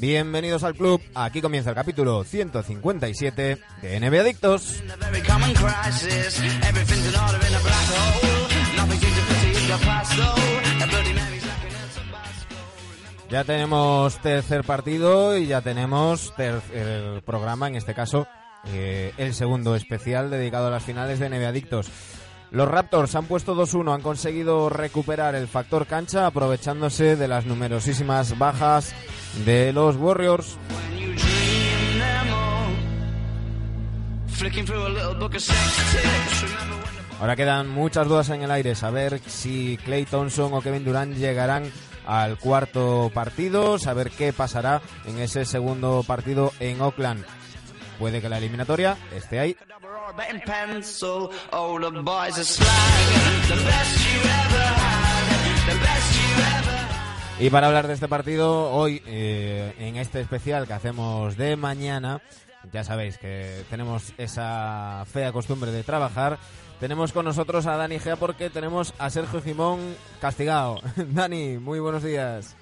Bienvenidos al club, aquí comienza el capítulo 157 de NBA Adictos. Ya tenemos tercer partido y ya tenemos tercer programa, en este caso eh, el segundo especial dedicado a las finales de NBA Adictos. Los Raptors han puesto 2-1, han conseguido recuperar el factor cancha aprovechándose de las numerosísimas bajas de los Warriors. Ahora quedan muchas dudas en el aire, saber si Clay Thompson o Kevin Durant llegarán al cuarto partido, saber qué pasará en ese segundo partido en Oakland. Puede que la eliminatoria esté ahí. Y para hablar de este partido, hoy eh, en este especial que hacemos de mañana, ya sabéis que tenemos esa fea costumbre de trabajar. Tenemos con nosotros a Dani Gea porque tenemos a Sergio Jimón castigado. Dani, muy buenos días.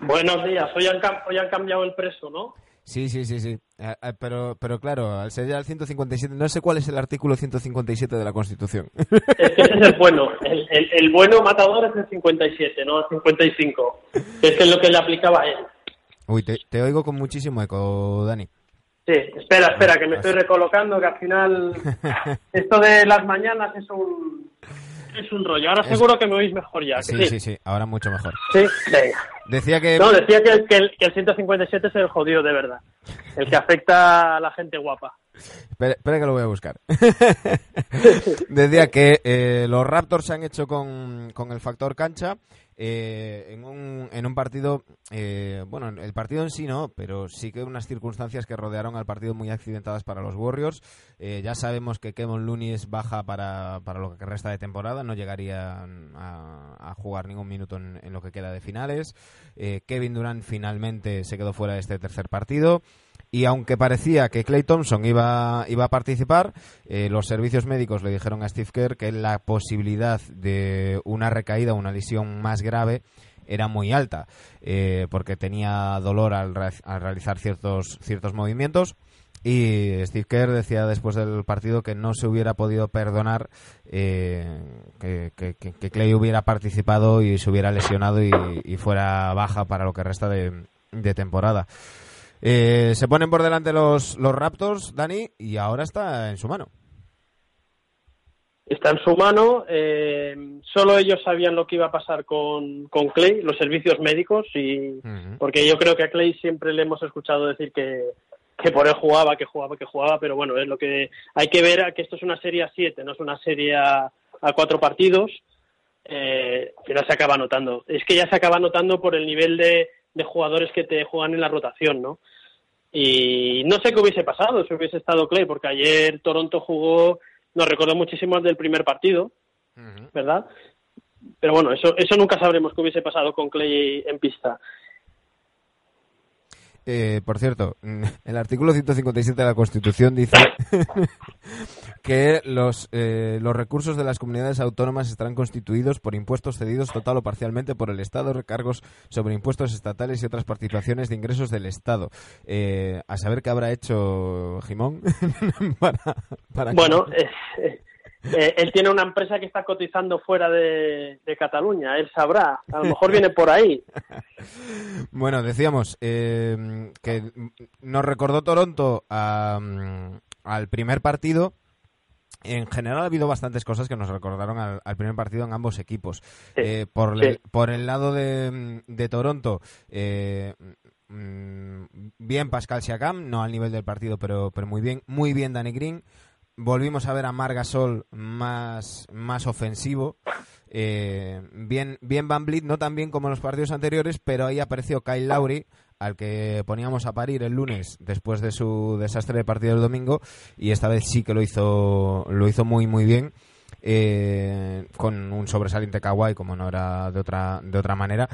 Buenos días. Hoy han, hoy han cambiado el preso, ¿no? Sí, sí, sí, sí. Eh, eh, pero, pero claro, al ser ya el 157, no sé cuál es el artículo 157 de la Constitución. Es que ese es el bueno. El, el, bueno matador es el 57, no el 55. Es que es lo que le aplicaba a él. Uy, te, te oigo con muchísimo eco, Dani. Sí, espera, espera, que me estoy recolocando, que al final esto de las mañanas es un, es un rollo. Ahora seguro que me oís mejor ya. Sí, sí, sí, ahora mucho mejor. Sí, venga. Decía que... No, decía que, que, el, que, el, 157 es el jodido de verdad. El que afecta a la gente guapa. Espera, espera que lo voy a buscar. Decía que eh, los Raptors se han hecho con, con el factor cancha eh, en, un, en un partido, eh, bueno, el partido en sí no, pero sí que unas circunstancias que rodearon al partido muy accidentadas para los Warriors. Eh, ya sabemos que Kevin Looney es baja para, para, lo que resta de temporada, no llegaría a, a jugar ningún minuto en, en, lo que queda de finales. Eh, Kevin Durant finalmente se quedó fuera de este tercer partido. Y aunque parecía que Clay Thompson iba, iba a participar, eh, los servicios médicos le dijeron a Steve Kerr que la posibilidad de una recaída, una lesión más grave, era muy alta, eh, porque tenía dolor al, al, realizar ciertos, ciertos movimientos. Y Steve Kerr decía después del partido que no se hubiera podido perdonar eh, que, que, que, Clay hubiera participado y se hubiera lesionado y, y fuera baja para lo que resta de, de temporada. Eh, se ponen por delante los, los Raptors, Dani, y ahora está en su mano. Está en su mano. Eh, solo ellos sabían lo que iba a pasar con, con Clay, los servicios médicos, y uh -huh. porque yo creo que a Clay siempre le hemos escuchado decir que, que por él jugaba, que jugaba, que jugaba, pero bueno, es lo que hay que ver que esto es una serie a siete, no es una serie a, a cuatro partidos. Eh, que no se acaba notando. Es que ya se acaba notando por el nivel de, de jugadores que te juegan en la rotación, ¿no? Y no sé qué hubiese pasado si hubiese estado Clay, porque ayer Toronto jugó, nos recordó muchísimo del primer partido, uh -huh. ¿verdad? Pero bueno, eso, eso nunca sabremos qué hubiese pasado con Clay en pista. Eh, por cierto, el artículo 157 de la Constitución dice que los, eh, los recursos de las comunidades autónomas estarán constituidos por impuestos cedidos total o parcialmente por el Estado, recargos sobre impuestos estatales y otras participaciones de ingresos del Estado. Eh, a saber qué habrá hecho Jimón para, para Bueno, eh, eh, él tiene una empresa que está cotizando fuera de, de, Cataluña, él sabrá, a lo mejor viene por ahí. bueno, decíamos eh, que nos recordó Toronto a, al primer partido en general ha habido bastantes cosas que nos recordaron al, primer partido en ambos equipos. Eh, por, el, por el lado de, de Toronto, eh, mm, bien Pascal Siakam, no al nivel del partido, pero, pero muy bien, muy bien Danny Green. Volvimos a ver a Margasol más, más ofensivo. Eh, bien, bien Van Vliet, no tan bien como en los partidos anteriores, pero ahí apareció Kyle Lowry, al que poníamos a parir el lunes después de su desastre de partido del domingo y esta vez sí que lo hizo lo hizo muy muy bien eh, con un sobresaliente kawaii como no era de otra de otra manera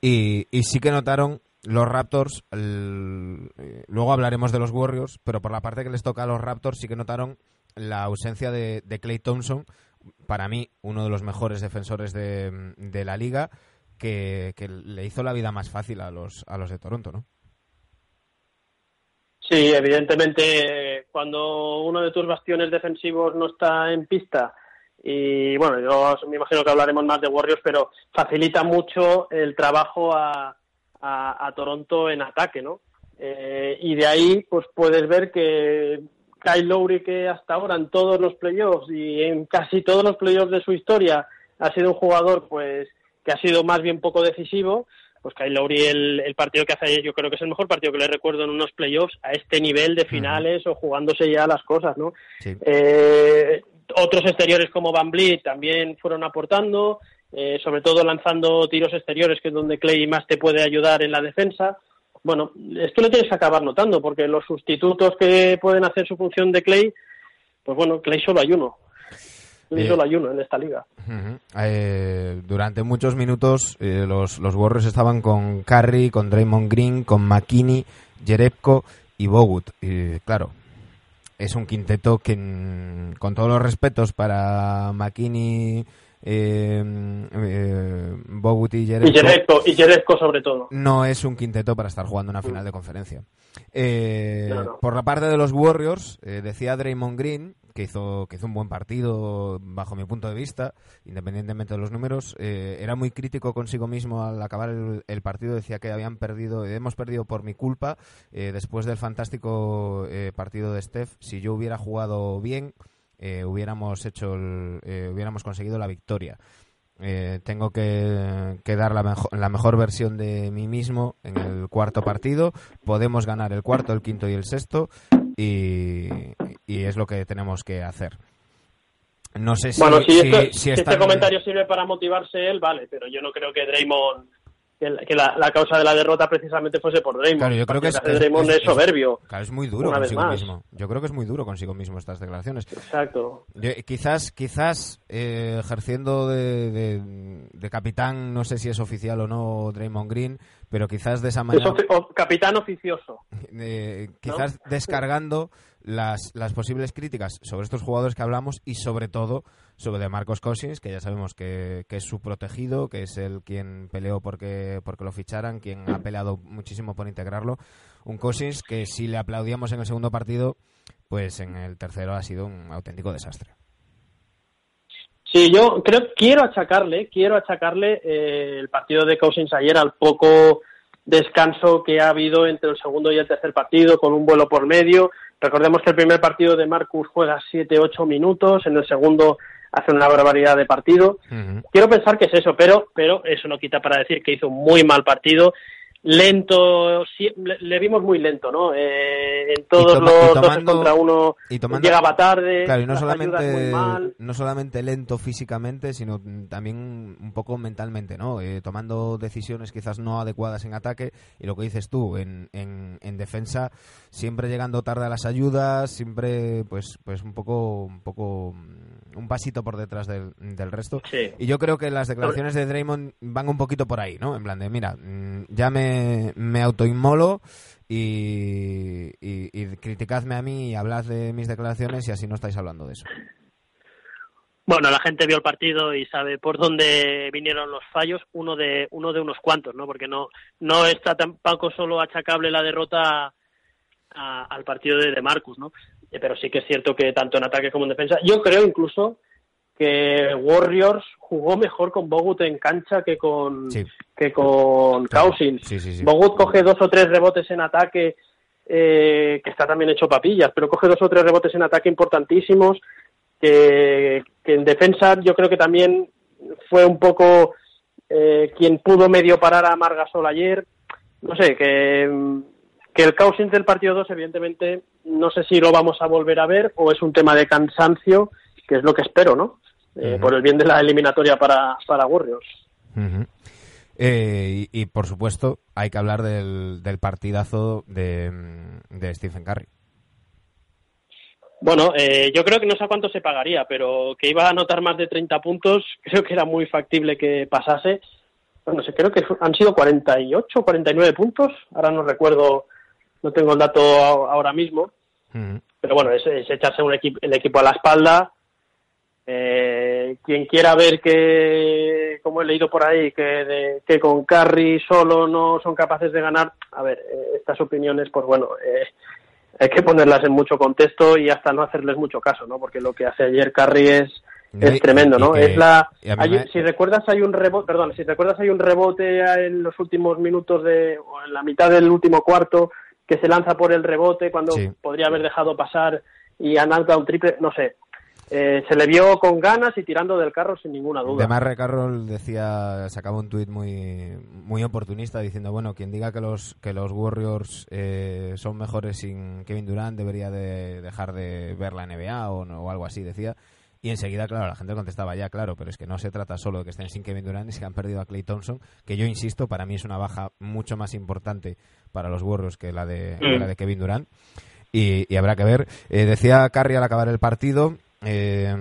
y, sí que notaron los Raptors eh, luego hablaremos de los Warriors pero por la parte que les toca a los Raptors sí que notaron la ausencia de, Clay Thompson para mí uno de los mejores defensores de, de la liga que, le hizo la vida más fácil a los, a los de Toronto, ¿no? Sí, evidentemente cuando uno de tus bastiones defensivos no está en pista y bueno, yo me imagino que hablaremos más de Warriors, pero facilita mucho el trabajo a, a, Toronto en ataque, ¿no? Eh, y de ahí pues puedes ver que Kyle Lowry que hasta ahora en todos los playoffs y en casi todos los playoffs de su historia ha sido un jugador pues que ha sido más bien poco decisivo, pues Kyle Lowry el, partido que hace ayer yo creo que es el mejor partido que le recuerdo en unos playoffs a este nivel de finales o jugándose ya las cosas, ¿no? Eh, otros exteriores como Van Vliet también fueron aportando, eh, sobre todo lanzando tiros exteriores, que es donde Clay más te puede ayudar en la defensa. Bueno, esto lo tienes que acabar notando, porque los sustitutos que pueden hacer su función de Clay, pues bueno, Clay solo hay uno. Le hizo el ayuno en esta liga. Eh, durante muchos minutos eh, los, los Warriors estaban con Curry, con Draymond Green, con McKinney, Jerebko y Bogut. Y claro, es un quinteto que, con todos los respetos para McKinney, eh, eh, Bogut y Jerebko, y Jerebko, sobre todo. No es un quinteto para estar jugando una final de conferencia. Eh, por la parte de los Warriors, decía Draymond Green que hizo, que hizo un buen partido bajo mi punto de vista, independientemente de los números. era muy crítico consigo mismo al acabar el, partido, decía que habían perdido, hemos perdido por mi culpa después del fantástico partido de Steph. Si yo hubiera jugado bien, eh, hubiéramos hecho eh, hubiéramos conseguido la victoria. Eh, tengo que, dar la, la, mejor versión de mí mismo en el cuarto partido. Podemos ganar el cuarto, el quinto y el sexto y, es lo que tenemos que hacer. No sé si, bueno, si, este comentario sirve para motivarse él, vale, pero yo no creo que Draymond que, la, causa de la derrota precisamente fuese por Draymond. Claro, yo creo que es, Draymond es, soberbio. Claro, es muy duro consigo mismo. Yo creo que es muy duro consigo mismo estas declaraciones. Exacto. quizás, quizás eh, ejerciendo de, de, capitán, no sé si es oficial o no Draymond Green, pero quizás de esa manera. capitán oficioso. Eh, quizás descargando las, las posibles críticas sobre estos jugadores que hablamos y sobre todo sobre de Marcos Cousins, que ya sabemos que, es su protegido, que es el quien peleó porque, porque lo ficharan, quien ha peleado muchísimo por integrarlo. Un Cousins que si le aplaudíamos en el segundo partido, pues en el tercero ha sido un auténtico desastre. Sí, yo creo quiero achacarle, quiero achacarle eh, el partido de Cousins ayer al poco descanso que ha habido entre el segundo y el tercer partido, con un vuelo por medio. Recordemos que el primer partido de Marcus juega 7-8 minutos, en el segundo hace una barbaridad de partido. Quiero pensar que es eso, pero, pero eso no quita para decir que hizo un muy mal partido lento, le, vimos muy lento, ¿no? Eh, en todos los dos contra uno llegaba tarde, claro, y no solamente, no solamente lento físicamente, sino también un poco mentalmente, ¿no? Eh, tomando decisiones quizás no adecuadas en ataque y lo que dices tú, en, en, en, defensa, siempre llegando tarde a las ayudas, siempre pues pues un poco un poco un pasito por detrás del, del resto. Y yo creo que las declaraciones de Draymond van un poquito por ahí, ¿no? En plan de, mira, mm, ya me me, autoinmolo y, y, criticadme a mí y hablad de mis declaraciones y así no estáis hablando de eso. Bueno, la gente vio el partido y sabe por dónde vinieron los fallos, uno de uno de unos cuantos, ¿no? Porque no no está tampoco solo achacable la derrota al partido de, de Marcus, ¿no? Eh, pero sí que es cierto que tanto en ataque como en defensa, yo creo incluso que Warriors jugó mejor con Bogut en cancha que con que con Cousins. Bogut coge dos o tres rebotes en ataque eh, que está también hecho papillas, pero coge dos o tres rebotes en ataque importantísimos. que, en defensa yo creo que también fue un poco eh, quien pudo medio parar a Margasol ayer. No sé, que, que el caos del partido 2, evidentemente, no sé si lo vamos a volver a ver o es un tema de cansancio, que es lo que espero, ¿no? Eh, por el bien de la eliminatoria para, para Warriors. Eh, y, por supuesto, hay que hablar del, del partidazo de, de Stephen Curry. Bueno, eh, yo creo que no sé a cuánto se pagaría, pero que iba a anotar más de 30 puntos, creo que era muy factible que pasase. Bueno, creo que han sido 48, 49 puntos, ahora no recuerdo, no tengo el dato ahora mismo, pero bueno, es, echarse un equipo, el equipo a la espalda. Eh, quien quiera ver que, como he leído por ahí, que, que con Carry solo no son capaces de ganar, a ver, eh, estas opiniones, pues bueno, eh, hay que ponerlas en mucho contexto y hasta no hacerles mucho caso, ¿no? Porque lo que hace ayer Carry es, es tremendo, ¿no? es la si recuerdas hay un rebote, perdón, si recuerdas hay un rebote en los últimos minutos de o en la mitad del último cuarto que se lanza por el rebote cuando podría haber dejado pasar y anota un triple, no sé. Eh, se le vio con ganas y tirando del carro sin ninguna duda. Además, Carroll decía, sacaba un tuit muy, muy oportunista diciendo, bueno, quien diga que los, que los Warriors eh, son mejores sin Kevin Durant debería de dejar de ver la NBA o, o algo así, decía. Y enseguida, claro, la gente contestaba ya, claro, pero es que no se trata solo de que estén sin Kevin Durant y se han perdido a Clay Thompson, que yo insisto, para mí es una baja mucho más importante para los Warriors que la de, la de Kevin Durant. Y, habrá que ver. Eh, decía Carrie al acabar el partido eh,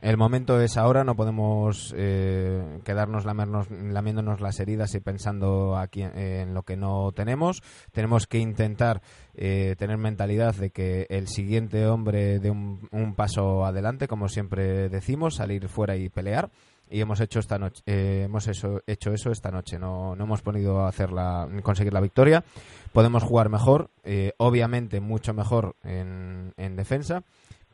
el momento es ahora, no podemos eh, quedarnos lamiéndonos las heridas y pensando aquí en, lo que no tenemos. Tenemos que intentar eh, tener mentalidad de que el siguiente hombre de un, paso adelante, como siempre decimos, salir fuera y pelear. Y hemos hecho esta noche, eh, hemos hecho, hecho eso esta noche. No, no hemos podido hacerla, conseguir la victoria. Podemos jugar mejor, obviamente mucho mejor en defensa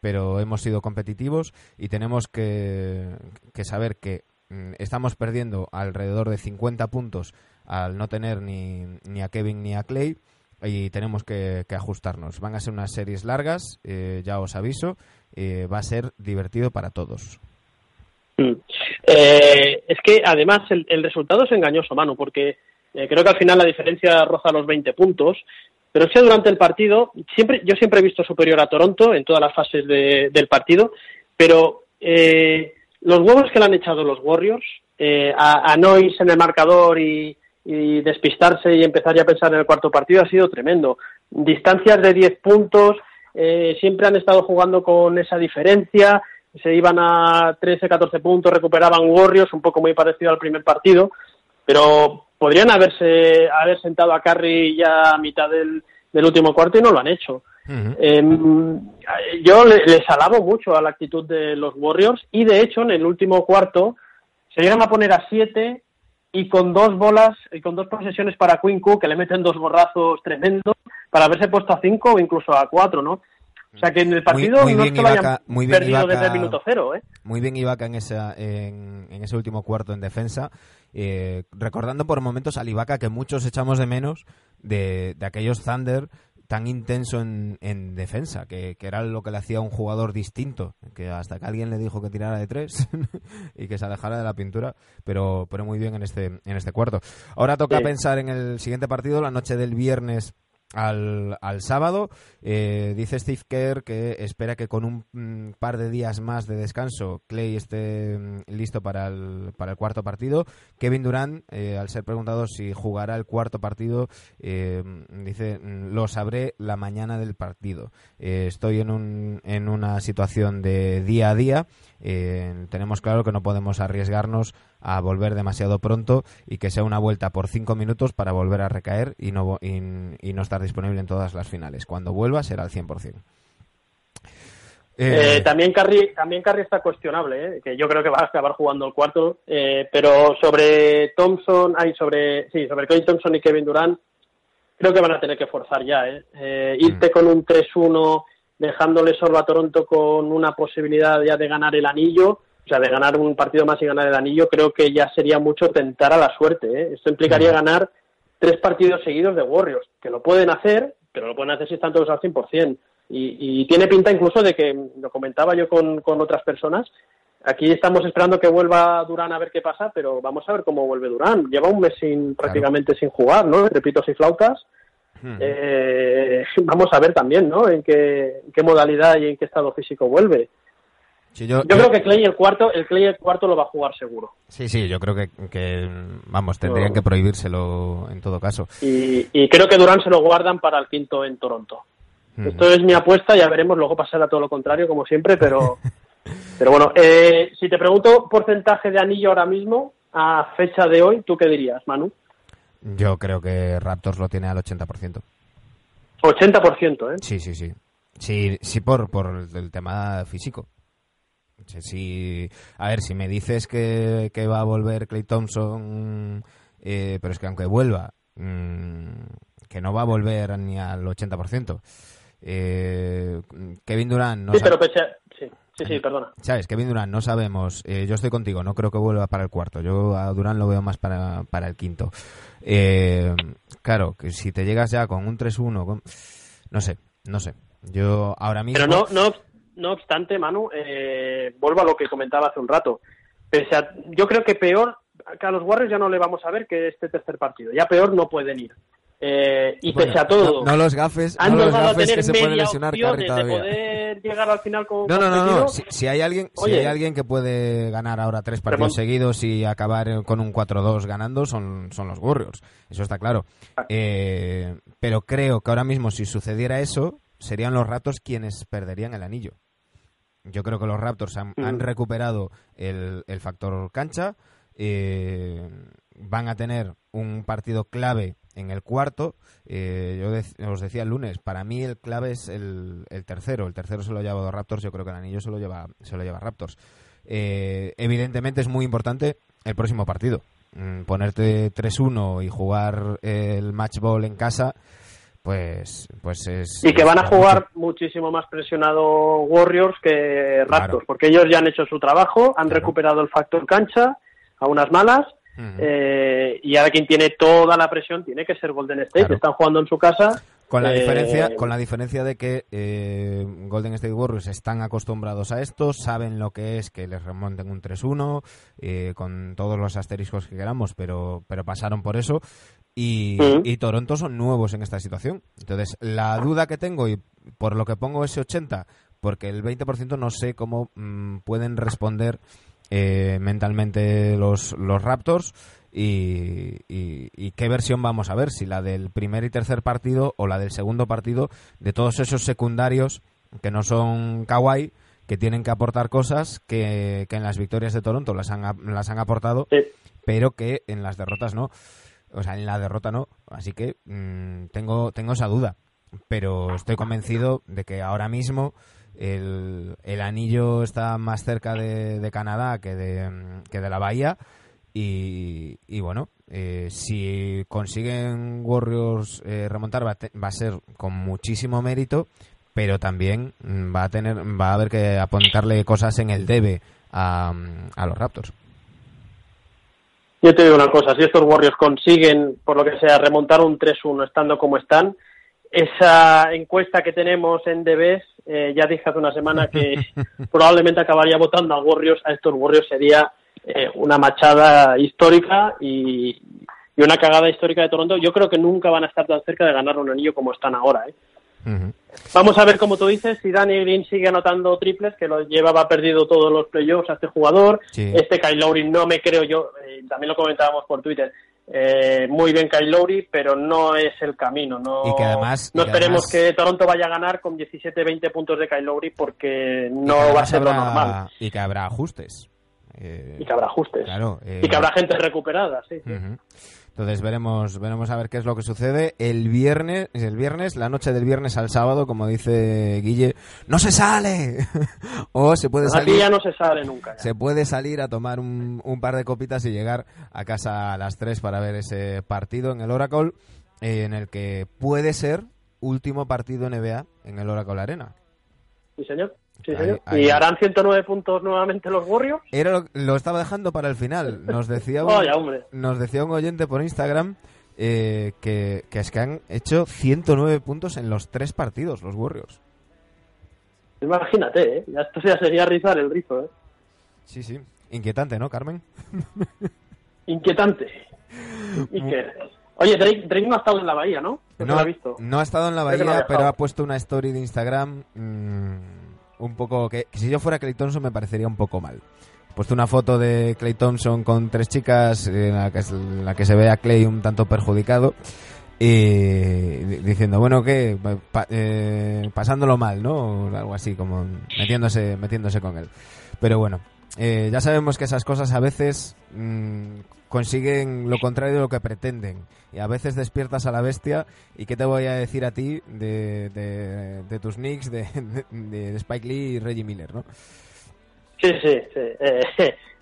pero hemos sido competitivos y tenemos que, saber que mm, estamos perdiendo alrededor de 50 puntos al no tener ni, ni a Kevin ni a Clay y tenemos que, ajustarnos. Van a ser unas series largas, eh, ya os aviso, eh, va a ser divertido para todos. Mm. Eh, es que además el, resultado es engañoso, mano, porque creo que al final la diferencia roza los 20 puntos pero que durante el partido, siempre, yo siempre he visto superior a Toronto en todas las fases del partido, pero eh, los huevos que le han echado los Warriors, eh, a, no irse en el marcador y, despistarse y empezar ya a pensar en el cuarto partido ha sido tremendo. Distancias de 10 puntos, eh, siempre han estado jugando con esa diferencia, se iban a 13, 14 puntos, recuperaban Warriors, un poco muy parecido al primer partido, pero podrían haberse haber sentado a Curry ya a mitad del, último cuarto y no lo han hecho. Em, yo les alabo mucho a la actitud de los Warriors y de hecho en el último cuarto se llegan a poner a siete y con dos bolas y con dos posesiones para Quinn que le meten dos borrazos tremendos para haberse puesto a cinco o incluso a cuatro, ¿no? O sea que en el partido no es que lo hayan perdido desde el minuto cero, ¿eh? Muy bien Ibaka en, esa, en, en ese último cuarto en defensa eh, recordando por momentos al Ibaka que muchos echamos de menos de, aquellos Thunder tan intenso en, defensa, que, era lo que le hacía un jugador distinto, que hasta que alguien le dijo que tirara de tres y que se alejara de la pintura, pero, pero muy bien en este, en este cuarto. Ahora toca pensar en el siguiente partido, la noche del viernes al, al sábado. Eh, dice Steve Kerr que espera que con un mm, par de días más de descanso Clay esté mm, listo para el, para el cuarto partido. Kevin Durant, eh, al ser preguntado si jugará el cuarto partido, eh, dice lo sabré la mañana del partido. estoy en, un, en una situación de día a día. Tenemos claro que no podemos arriesgarnos a volver demasiado pronto y que sea una vuelta por cinco minutos para volver a recaer y no, y, no estar disponible en todas las finales. Cuando vuelva será al 100%. Eh, eh, también Carri también Carri está cuestionable, ¿eh? que yo creo que va a acabar jugando el cuarto, pero sobre Thompson, hay sobre sí, sobre Kevin Thompson y Kevin Durant, creo que van a tener que forzar ya, ¿eh? irte mm. con un 3-1, dejándole solo a Toronto con una posibilidad ya de ganar el anillo, o sea, de ganar un partido más y ganar el anillo, creo que ya sería mucho tentar a la suerte. ¿eh? Esto implicaría ganar tres partidos seguidos de Warriors, que lo pueden hacer, pero lo pueden hacer si están todos al 100%. Y, tiene pinta incluso de que, lo comentaba yo con, con otras personas, aquí estamos esperando que vuelva Durán a ver qué pasa, pero vamos a ver cómo vuelve Durán. Lleva un mes sin, prácticamente sin jugar, ¿no? Repitos y flautas. Eh, vamos a ver también, ¿no? En qué, qué modalidad y en qué estado físico vuelve. yo, creo que Clay el cuarto, el Clay el cuarto lo va a jugar seguro. Sí, sí, yo creo que, vamos, tendrían que prohibírselo en todo caso. Y, y, creo que Durán se lo guardan para el quinto en Toronto. Esto es mi apuesta, ya veremos, luego pasará todo lo contrario, como siempre, pero, pero bueno, eh, si te pregunto porcentaje de anillo ahora mismo, a fecha de hoy, ¿tú qué dirías, Manu? Yo creo que Raptors lo tiene al 80%. 80%, ¿eh? Sí, sí, sí. Sí, sí por, por el tema físico. Sí, a ver, si me dices que, va a volver Clay Thompson, eh, pero es que aunque vuelva, mm, que no va a volver ni al 80%. Eh, Kevin Durant no sí, pero sí, sí, sí, perdona. ¿Sabes? Kevin Durant, no sabemos. Eh, yo estoy contigo, no creo que vuelva para el cuarto. Yo a Durant lo veo más para, para el quinto. Eh, claro, que si te llegas ya con un 3-1, no sé, no sé. Yo ahora mismo. Pero no, no, no obstante, Manu, eh, vuelvo a lo que comentaba hace un rato. Pese a, yo creo que peor, que a los Warriors ya no le vamos a ver que este tercer partido. Ya peor no pueden ir. Eh, y pese a todo. No, los gafes, no los gafes que se puede lesionar todavía. poder llegar al final con No, no, no, no. Si, hay alguien, si hay alguien que puede ganar ahora tres partidos seguidos y acabar con un 4-2 ganando, son, son los Warriors. Eso está claro. Ah. Eh, pero creo que ahora mismo, si sucediera eso, serían los Raptors quienes perderían el anillo. Yo creo que los Raptors han, han mm. recuperado el, el factor cancha. Eh, van a tener un partido clave en el cuarto. Eh, yo os decía el lunes, para mí el clave es el, tercero. El tercero se lo lleva Raptors, yo creo que el anillo se lo lleva, se lo lleva Raptors. Eh, evidentemente es muy importante el próximo partido. Mm, ponerte 3-1 y jugar el match ball en casa, pues, pues es. Y que van a jugar muchísimo más presionado Warriors que Raptors, porque ellos ya han hecho su trabajo, han recuperado el factor cancha a unas malas eh, y ahora quien tiene toda la presión tiene que ser Golden State. Están jugando en su casa. Con la, diferencia, eh, con la diferencia de que eh, Golden State Warriors están acostumbrados a esto, saben lo que es que les remonten un 3-1, con todos los asteriscos que queramos, pero, pero pasaron por eso. Y, y, Toronto son nuevos en esta situación. Entonces, la duda que tengo, y por lo que pongo ese 80, porque el 20% no sé cómo mm, pueden responder eh, mentalmente los, los Raptors y, qué versión vamos a ver, si la del primer y tercer partido o la del segundo partido de todos esos secundarios que no son kawaii, que tienen que aportar cosas que, en las victorias de Toronto las han, las han aportado, pero que en las derrotas no. O sea, en la derrota no. Así que mm, tengo, tengo esa duda. Pero estoy convencido de que ahora mismo el, anillo está más cerca de, Canadá que de, que de la bahía. Y, bueno, eh, si consiguen Warriors eh, remontar va a, ser con muchísimo mérito, pero también va a tener va a haber que apuntarle cosas en el debe a, a los Raptors. Yo te digo una cosa, si estos Warriors consiguen, por lo que sea, remontar un 3-1 estando como están, esa encuesta que tenemos en DBs, eh, ya dije hace una semana que probablemente acabaría votando a Warriors, a estos Warriors sería eh, una machada histórica y, una cagada histórica de Toronto. Yo creo que nunca van a estar tan cerca de ganar un anillo como están ahora. ¿eh? Vamos a ver, como tú dices, si Danny Green sigue anotando triples, que lo llevaba perdido todos los playoffs a este jugador. Este Kyle Lowry no me creo yo, también lo comentábamos por Twitter, eh, muy bien Kyle Lowry, pero no es el camino. No, y que además, no esperemos que Toronto vaya a ganar con 17-20 puntos de Kyle Lowry porque no va a ser lo normal. Y que habrá ajustes. Eh, y que habrá ajustes. y que habrá gente recuperada, sí. Entonces veremos, veremos a ver qué es lo que sucede. El viernes, el viernes, la noche del viernes al sábado, como dice Guille, no se sale. o se puede salir. ya no se sale nunca. Se puede salir a tomar un, par de copitas y llegar a casa a las 3 para ver ese partido en el Oracle, eh, en el que puede ser último partido NBA en el Oracle Arena. Sí, señor. ¿Y harán 109 puntos nuevamente los Warriors? Era lo, estaba dejando para el final. Nos decía un, nos decía un oyente por Instagram eh, que, es que han hecho 109 puntos en los tres partidos los Warriors. Imagínate, ¿eh? Esto ya sería rizar el rizo, ¿eh? Sí, sí. Inquietante, ¿no, Carmen? Inquietante. Oye, Drake, no ha estado en la bahía, ¿no? No, ha visto. no ha estado en la bahía, pero ha puesto una story de Instagram mm, un poco... Que, si yo fuera Clay Thompson me parecería un poco mal. Puesto una foto de Clay Thompson con tres chicas en la que, la que se ve a Clay un tanto perjudicado y diciendo, bueno, que eh, pasándolo mal, ¿no? algo así, como metiéndose, metiéndose con él. Pero bueno, eh, ya sabemos que esas cosas a veces mm, consiguen lo contrario de lo que pretenden. Y a veces despiertas a la bestia. ¿Y qué te voy a decir a ti de, de, tus Knicks, de, de, Spike Lee y Reggie Miller, no? Sí, sí, sí. Eh,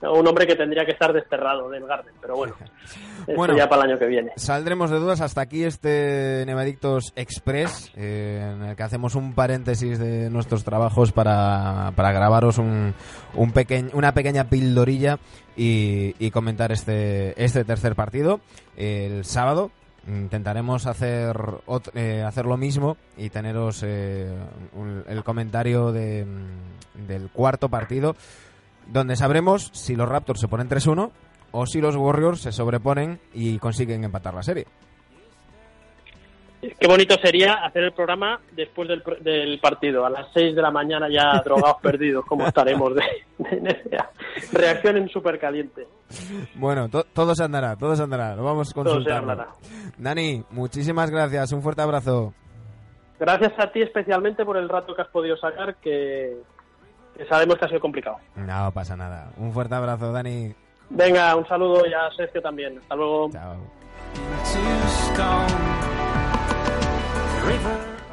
un hombre que tendría que estar desterrado del Garden, pero bueno, bueno ya para el año que viene. Saldremos de dudas hasta aquí este Nevadictos Express, eh, en el que hacemos un paréntesis de nuestros trabajos para, para grabaros un, un una pequeña pildorilla y, comentar este, este tercer partido. El sábado intentaremos hacer eh, hacer lo mismo y teneros eh, el comentario de, del cuarto partido donde sabremos si los Raptors se ponen 3-1 o si los Warriors se sobreponen y consiguen empatar la serie. Qué bonito sería hacer el programa después del, partido, a las 6 de la mañana ya drogados perdidos, como estaremos de, de Reacción en súper caliente. Bueno, todo se andará, todo se andará, lo vamos consultando. Dani, muchísimas gracias, un fuerte abrazo. Gracias a ti especialmente por el rato que has podido sacar, que, sabemos que ha sido complicado. No pasa nada. Un fuerte abrazo, Dani. Venga, un saludo y a Sergio también. Hasta luego. Chao.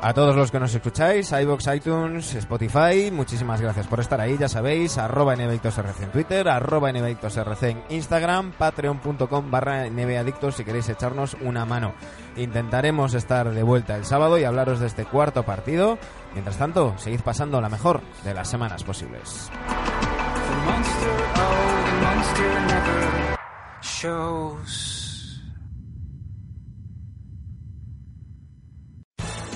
A todos los que nos escucháis, iBox, iTunes, Spotify, muchísimas gracias por estar ahí, ya sabéis, arroba NBAdictosRC en Twitter, arroba NBAdictosRC en Instagram, patreon.com barra NBAdictos si queréis echarnos una mano. Intentaremos estar de vuelta el sábado y hablaros de este cuarto partido. Mientras tanto, seguid pasando la mejor de las semanas posibles.